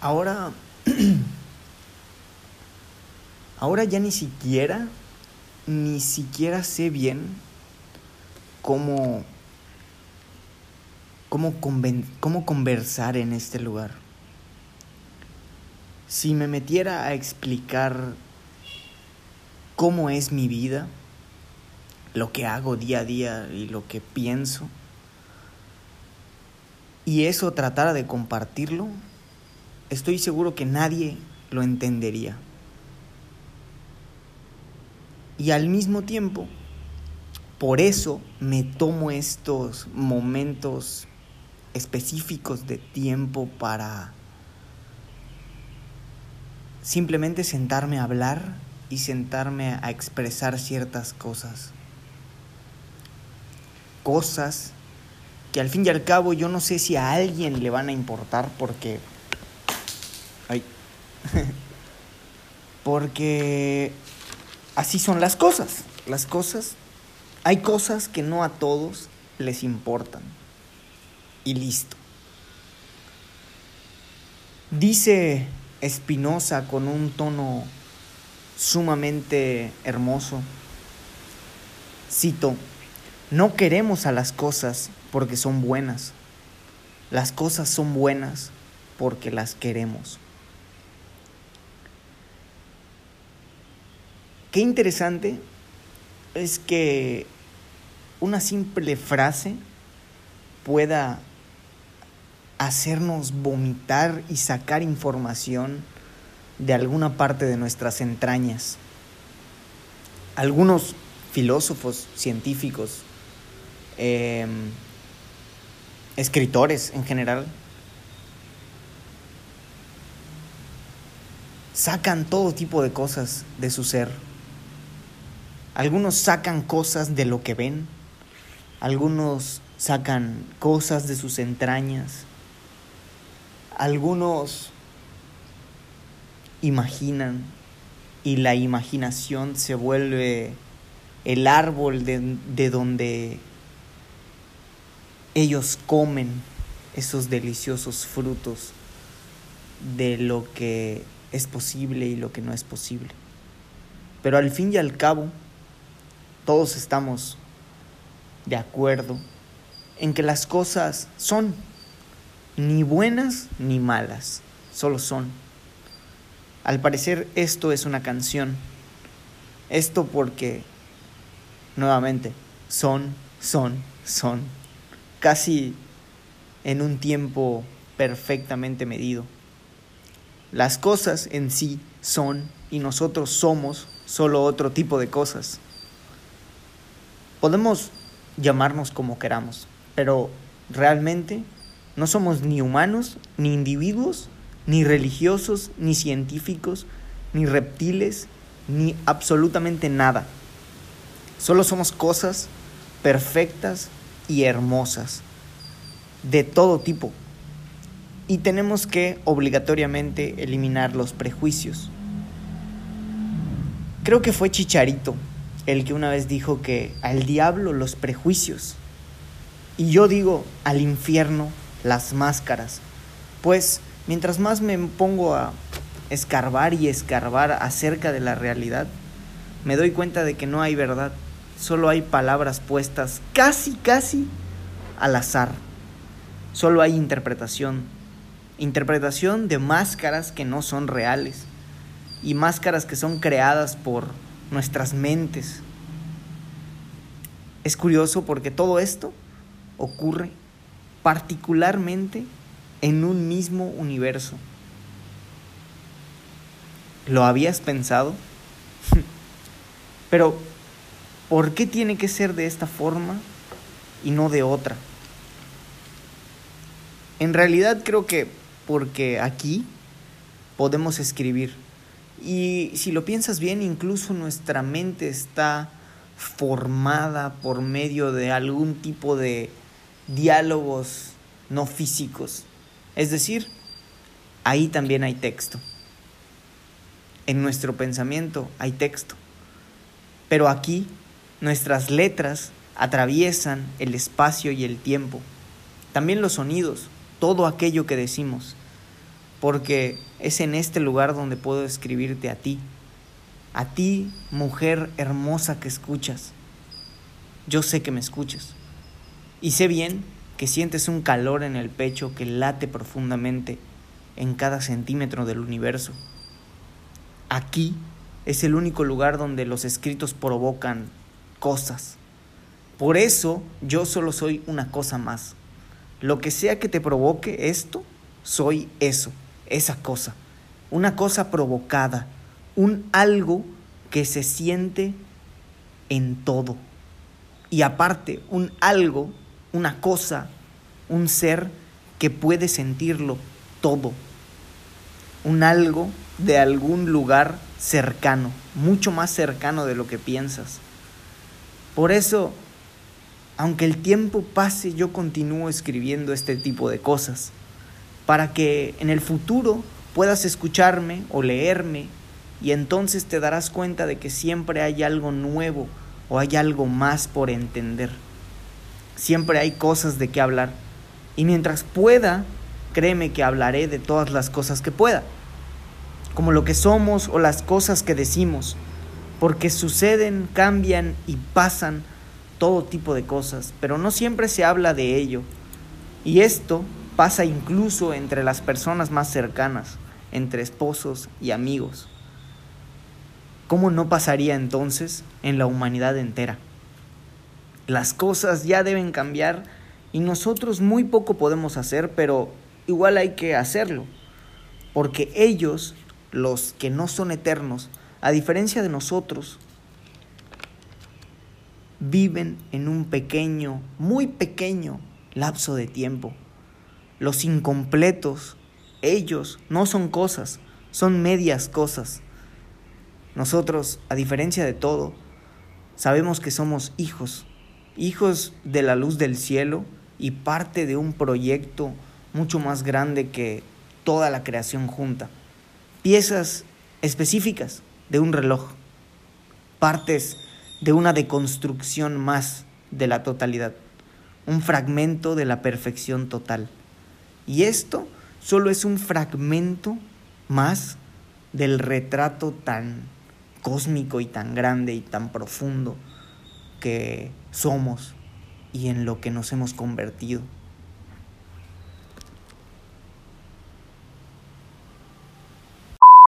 Ahora, ahora ya ni siquiera, ni siquiera sé bien cómo, cómo, cómo conversar en este lugar. Si me metiera a explicar cómo es mi vida, lo que hago día a día y lo que pienso, y eso tratara de compartirlo, estoy seguro que nadie lo entendería. Y al mismo tiempo, por eso me tomo estos momentos específicos de tiempo para simplemente sentarme a hablar y sentarme a expresar ciertas cosas. Cosas que al fin y al cabo yo no sé si a alguien le van a importar porque. Porque así son las cosas. Las cosas, hay cosas que no a todos les importan. Y listo. Dice Espinosa con un tono sumamente hermoso. Cito, no queremos a las cosas porque son buenas. Las cosas son buenas porque las queremos. Qué interesante es que una simple frase pueda hacernos vomitar y sacar información de alguna parte de nuestras entrañas. Algunos filósofos, científicos, em, escritores en general, sacan todo tipo de cosas de su ser algunos sacan cosas de lo que ven, algunos sacan cosas de sus entrañas, algunos imaginan y la imaginación se vuelve el árbol de, de donde ellos comen esos deliciosos frutos de lo que es posible y lo que no es posible. Pero al fin y al cabo, todos estamos de acuerdo en que las cosas son ni buenas ni malas, solo son. Al parecer esto es una canción. Esto porque, nuevamente, son, son, son. Casi en un tiempo perfectamente medido. Las cosas en sí son y nosotros somos solo otro tipo de cosas. Podemos llamarnos como queramos, pero realmente no somos ni humanos, ni individuos, ni religiosos, ni científicos, ni reptiles, ni absolutamente nada. Solo somos cosas perfectas y hermosas, de todo tipo. Y tenemos que obligatoriamente eliminar los prejuicios. Creo que fue Chicharito el que una vez dijo que al diablo los prejuicios. Y yo digo al infierno las máscaras. Pues mientras más me pongo a escarbar y escarbar acerca de la realidad, me doy cuenta de que no hay verdad, solo hay palabras puestas casi, casi al azar. Solo hay interpretación. Interpretación de máscaras que no son reales y máscaras que son creadas por nuestras mentes. Es curioso porque todo esto ocurre particularmente en un mismo universo. ¿Lo habías pensado? Pero, ¿por qué tiene que ser de esta forma y no de otra? En realidad creo que porque aquí podemos escribir y si lo piensas bien, incluso nuestra mente está formada por medio de algún tipo de diálogos no físicos. Es decir, ahí también hay texto. En nuestro pensamiento hay texto. Pero aquí nuestras letras atraviesan el espacio y el tiempo. También los sonidos, todo aquello que decimos. Porque es en este lugar donde puedo escribirte a ti, a ti, mujer hermosa que escuchas. Yo sé que me escuchas y sé bien que sientes un calor en el pecho que late profundamente en cada centímetro del universo. Aquí es el único lugar donde los escritos provocan cosas. Por eso yo solo soy una cosa más. Lo que sea que te provoque esto, soy eso, esa cosa. Una cosa provocada, un algo que se siente en todo. Y aparte, un algo, una cosa, un ser que puede sentirlo todo. Un algo de algún lugar cercano, mucho más cercano de lo que piensas. Por eso aunque el tiempo pase, yo continúo escribiendo este tipo de cosas, para que en el futuro puedas escucharme o leerme y entonces te darás cuenta de que siempre hay algo nuevo o hay algo más por entender. Siempre hay cosas de qué hablar. Y mientras pueda, créeme que hablaré de todas las cosas que pueda, como lo que somos o las cosas que decimos, porque suceden, cambian y pasan todo tipo de cosas, pero no siempre se habla de ello. Y esto pasa incluso entre las personas más cercanas, entre esposos y amigos. ¿Cómo no pasaría entonces en la humanidad entera? Las cosas ya deben cambiar y nosotros muy poco podemos hacer, pero igual hay que hacerlo, porque ellos, los que no son eternos, a diferencia de nosotros, viven en un pequeño, muy pequeño lapso de tiempo. Los incompletos, ellos no son cosas, son medias cosas. Nosotros, a diferencia de todo, sabemos que somos hijos, hijos de la luz del cielo y parte de un proyecto mucho más grande que toda la creación junta. Piezas específicas de un reloj, partes de una deconstrucción más de la totalidad, un fragmento de la perfección total. Y esto solo es un fragmento más del retrato tan cósmico y tan grande y tan profundo que somos y en lo que nos hemos convertido.